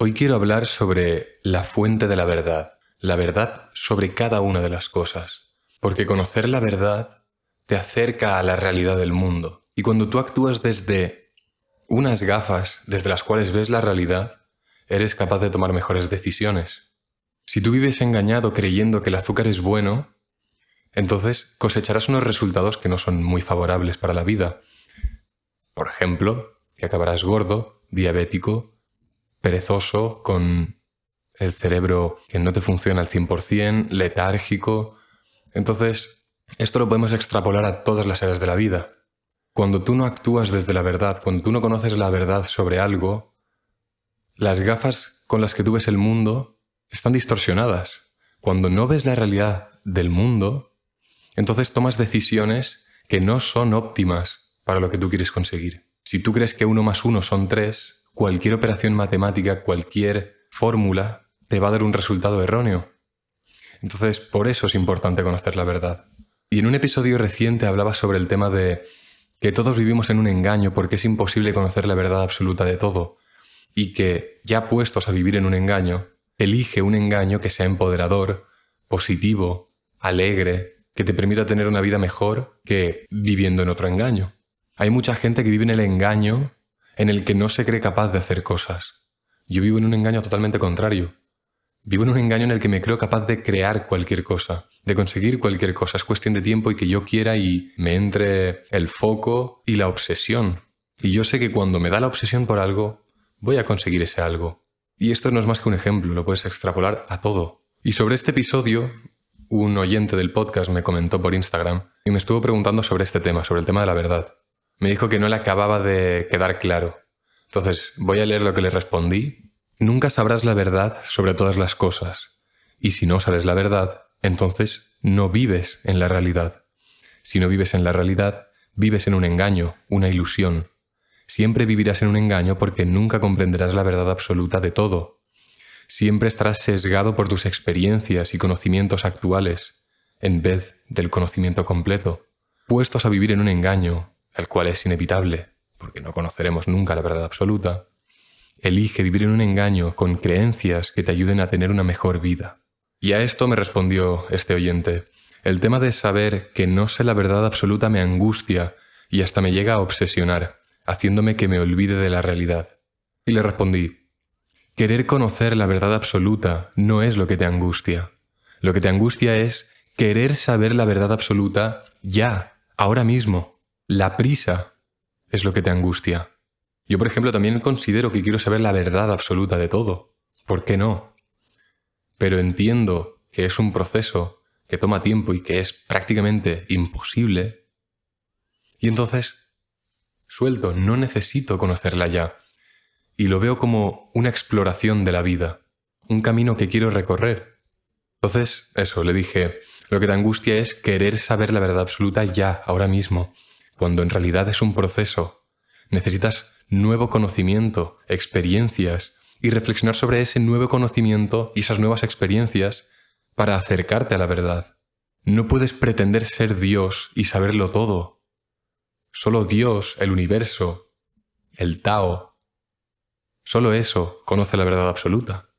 Hoy quiero hablar sobre la fuente de la verdad, la verdad sobre cada una de las cosas, porque conocer la verdad te acerca a la realidad del mundo. Y cuando tú actúas desde unas gafas desde las cuales ves la realidad, eres capaz de tomar mejores decisiones. Si tú vives engañado creyendo que el azúcar es bueno, entonces cosecharás unos resultados que no son muy favorables para la vida. Por ejemplo, que acabarás gordo, diabético, perezoso, con el cerebro que no te funciona al 100%, letárgico. Entonces, esto lo podemos extrapolar a todas las áreas de la vida. Cuando tú no actúas desde la verdad, cuando tú no conoces la verdad sobre algo, las gafas con las que tú ves el mundo están distorsionadas. Cuando no ves la realidad del mundo, entonces tomas decisiones que no son óptimas para lo que tú quieres conseguir. Si tú crees que uno más uno son tres, cualquier operación matemática, cualquier fórmula, te va a dar un resultado erróneo. Entonces, por eso es importante conocer la verdad. Y en un episodio reciente hablaba sobre el tema de que todos vivimos en un engaño porque es imposible conocer la verdad absoluta de todo, y que, ya puestos a vivir en un engaño, elige un engaño que sea empoderador, positivo, alegre, que te permita tener una vida mejor que viviendo en otro engaño. Hay mucha gente que vive en el engaño en el que no se cree capaz de hacer cosas. Yo vivo en un engaño totalmente contrario. Vivo en un engaño en el que me creo capaz de crear cualquier cosa, de conseguir cualquier cosa. Es cuestión de tiempo y que yo quiera y me entre el foco y la obsesión. Y yo sé que cuando me da la obsesión por algo, voy a conseguir ese algo. Y esto no es más que un ejemplo, lo puedes extrapolar a todo. Y sobre este episodio, un oyente del podcast me comentó por Instagram y me estuvo preguntando sobre este tema, sobre el tema de la verdad me dijo que no le acababa de quedar claro. Entonces, voy a leer lo que le respondí. Nunca sabrás la verdad sobre todas las cosas. Y si no sabes la verdad, entonces no vives en la realidad. Si no vives en la realidad, vives en un engaño, una ilusión. Siempre vivirás en un engaño porque nunca comprenderás la verdad absoluta de todo. Siempre estarás sesgado por tus experiencias y conocimientos actuales, en vez del conocimiento completo. Puestos a vivir en un engaño, el cual es inevitable, porque no conoceremos nunca la verdad absoluta, elige vivir en un engaño con creencias que te ayuden a tener una mejor vida. Y a esto me respondió este oyente, el tema de saber que no sé la verdad absoluta me angustia y hasta me llega a obsesionar, haciéndome que me olvide de la realidad. Y le respondí, querer conocer la verdad absoluta no es lo que te angustia. Lo que te angustia es querer saber la verdad absoluta ya, ahora mismo. La prisa es lo que te angustia. Yo, por ejemplo, también considero que quiero saber la verdad absoluta de todo. ¿Por qué no? Pero entiendo que es un proceso que toma tiempo y que es prácticamente imposible. Y entonces, suelto, no necesito conocerla ya. Y lo veo como una exploración de la vida, un camino que quiero recorrer. Entonces, eso, le dije, lo que te angustia es querer saber la verdad absoluta ya, ahora mismo cuando en realidad es un proceso. Necesitas nuevo conocimiento, experiencias, y reflexionar sobre ese nuevo conocimiento y esas nuevas experiencias para acercarte a la verdad. No puedes pretender ser Dios y saberlo todo. Solo Dios, el universo, el Tao, solo eso conoce la verdad absoluta.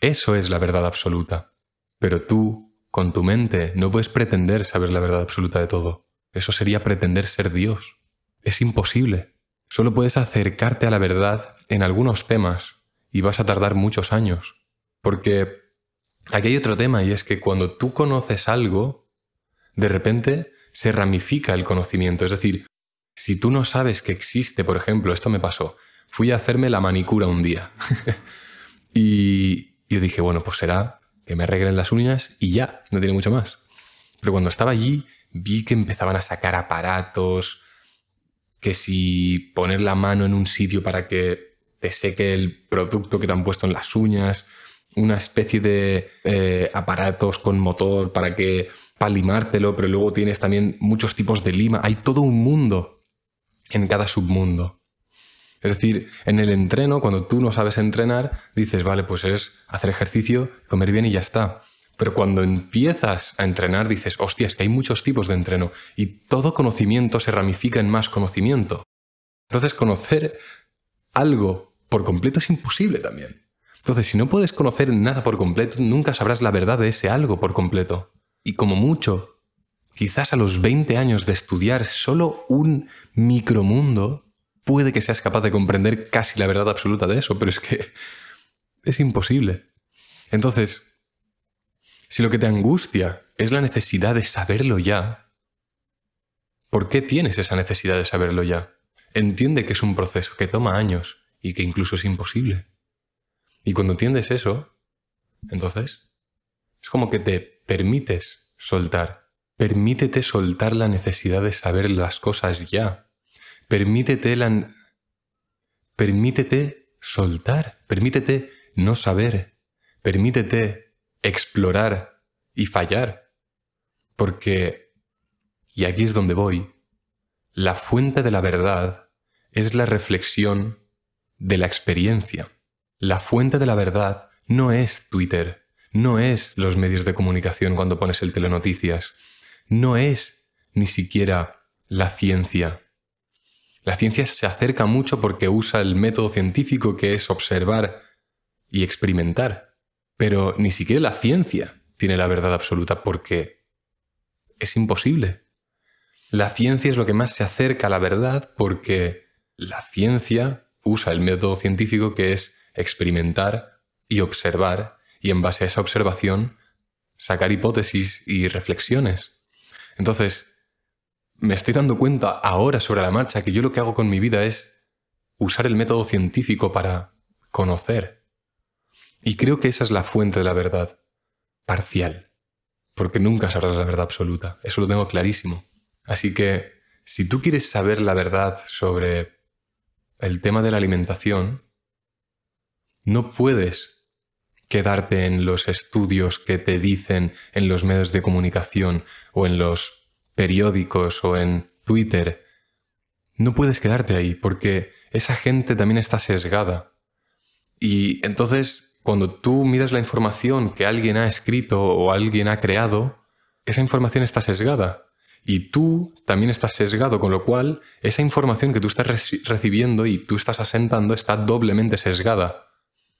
Eso es la verdad absoluta. Pero tú, con tu mente, no puedes pretender saber la verdad absoluta de todo. Eso sería pretender ser Dios. Es imposible. Solo puedes acercarte a la verdad en algunos temas y vas a tardar muchos años. Porque aquí hay otro tema y es que cuando tú conoces algo, de repente se ramifica el conocimiento. Es decir, si tú no sabes que existe, por ejemplo, esto me pasó, fui a hacerme la manicura un día y yo dije, bueno, pues será que me arreglen las uñas y ya, no tiene mucho más. Pero cuando estaba allí vi que empezaban a sacar aparatos, que si poner la mano en un sitio para que te seque el producto que te han puesto en las uñas, una especie de eh, aparatos con motor para que para limártelo, pero luego tienes también muchos tipos de lima. Hay todo un mundo en cada submundo. Es decir, en el entreno, cuando tú no sabes entrenar, dices, vale, pues es hacer ejercicio, comer bien y ya está. Pero cuando empiezas a entrenar dices, hostia, es que hay muchos tipos de entreno y todo conocimiento se ramifica en más conocimiento. Entonces conocer algo por completo es imposible también. Entonces, si no puedes conocer nada por completo, nunca sabrás la verdad de ese algo por completo. Y como mucho, quizás a los 20 años de estudiar solo un micromundo, puede que seas capaz de comprender casi la verdad absoluta de eso, pero es que es imposible. Entonces, si lo que te angustia es la necesidad de saberlo ya, ¿por qué tienes esa necesidad de saberlo ya? Entiende que es un proceso que toma años y que incluso es imposible. Y cuando entiendes eso, entonces, es como que te permites soltar. Permítete soltar la necesidad de saber las cosas ya. Permítete la... Permítete soltar. Permítete no saber. Permítete explorar y fallar. Porque, y aquí es donde voy, la fuente de la verdad es la reflexión de la experiencia. La fuente de la verdad no es Twitter, no es los medios de comunicación cuando pones el telenoticias, no es ni siquiera la ciencia. La ciencia se acerca mucho porque usa el método científico que es observar y experimentar, pero ni siquiera la ciencia tiene la verdad absoluta porque es imposible. La ciencia es lo que más se acerca a la verdad porque la ciencia usa el método científico que es experimentar y observar y en base a esa observación sacar hipótesis y reflexiones. Entonces, me estoy dando cuenta ahora sobre la marcha que yo lo que hago con mi vida es usar el método científico para conocer. Y creo que esa es la fuente de la verdad, parcial, porque nunca sabrás la verdad absoluta, eso lo tengo clarísimo. Así que, si tú quieres saber la verdad sobre el tema de la alimentación, no puedes quedarte en los estudios que te dicen en los medios de comunicación o en los periódicos o en Twitter. No puedes quedarte ahí porque esa gente también está sesgada. Y entonces, cuando tú miras la información que alguien ha escrito o alguien ha creado, esa información está sesgada. Y tú también estás sesgado, con lo cual esa información que tú estás recibiendo y tú estás asentando está doblemente sesgada.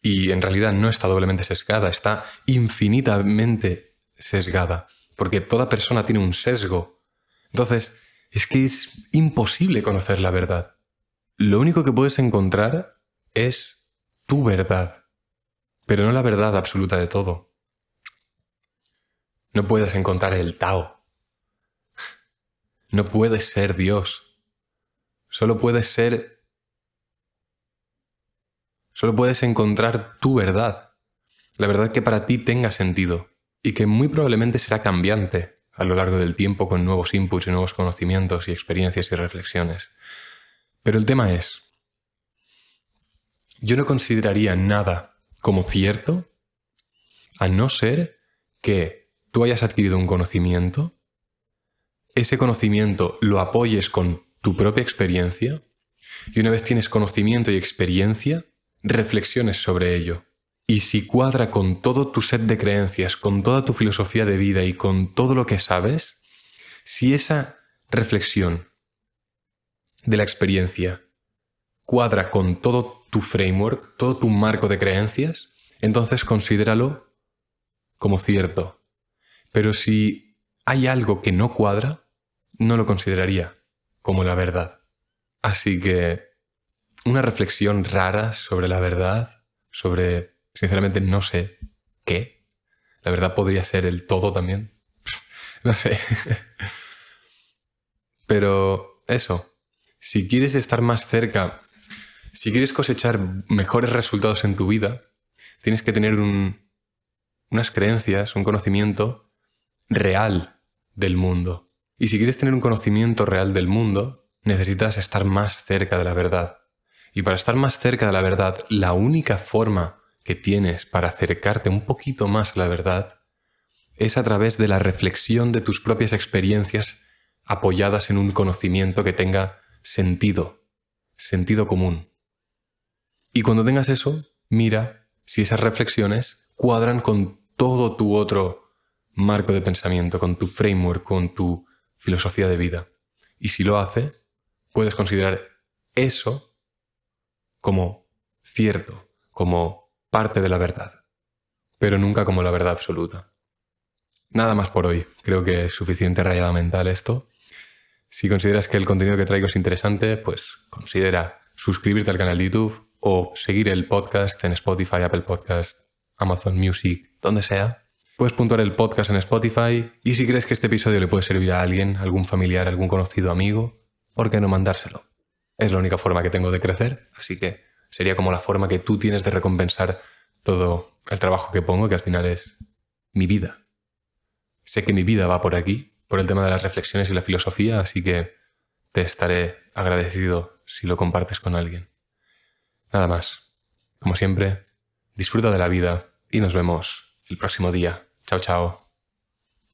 Y en realidad no está doblemente sesgada, está infinitamente sesgada, porque toda persona tiene un sesgo. Entonces, es que es imposible conocer la verdad. Lo único que puedes encontrar es tu verdad, pero no la verdad absoluta de todo. No puedes encontrar el Tao, no puedes ser Dios. Solo puedes ser... Solo puedes encontrar tu verdad. La verdad que para ti tenga sentido y que muy probablemente será cambiante a lo largo del tiempo con nuevos inputs y nuevos conocimientos y experiencias y reflexiones. Pero el tema es, yo no consideraría nada como cierto a no ser que tú hayas adquirido un conocimiento ese conocimiento lo apoyes con tu propia experiencia y una vez tienes conocimiento y experiencia, reflexiones sobre ello. Y si cuadra con todo tu set de creencias, con toda tu filosofía de vida y con todo lo que sabes, si esa reflexión de la experiencia cuadra con todo tu framework, todo tu marco de creencias, entonces considéralo como cierto. Pero si hay algo que no cuadra, no lo consideraría como la verdad. Así que una reflexión rara sobre la verdad, sobre, sinceramente, no sé qué. La verdad podría ser el todo también. no sé. Pero eso, si quieres estar más cerca, si quieres cosechar mejores resultados en tu vida, tienes que tener unas creencias, un conocimiento real del mundo. Y si quieres tener un conocimiento real del mundo, necesitas estar más cerca de la verdad. Y para estar más cerca de la verdad, la única forma que tienes para acercarte un poquito más a la verdad es a través de la reflexión de tus propias experiencias apoyadas en un conocimiento que tenga sentido, sentido común. Y cuando tengas eso, mira si esas reflexiones cuadran con todo tu otro marco de pensamiento, con tu framework, con tu filosofía de vida. Y si lo hace, puedes considerar eso como cierto, como parte de la verdad, pero nunca como la verdad absoluta. Nada más por hoy, creo que es suficiente rayada mental esto. Si consideras que el contenido que traigo es interesante, pues considera suscribirte al canal de YouTube o seguir el podcast en Spotify, Apple Podcast, Amazon Music, donde sea. Puedes puntuar el podcast en Spotify y si crees que este episodio le puede servir a alguien, algún familiar, algún conocido amigo, ¿por qué no mandárselo? Es la única forma que tengo de crecer, así que sería como la forma que tú tienes de recompensar todo el trabajo que pongo, que al final es mi vida. Sé que mi vida va por aquí, por el tema de las reflexiones y la filosofía, así que te estaré agradecido si lo compartes con alguien. Nada más. Como siempre, disfruta de la vida y nos vemos el próximo día. Chao, chao.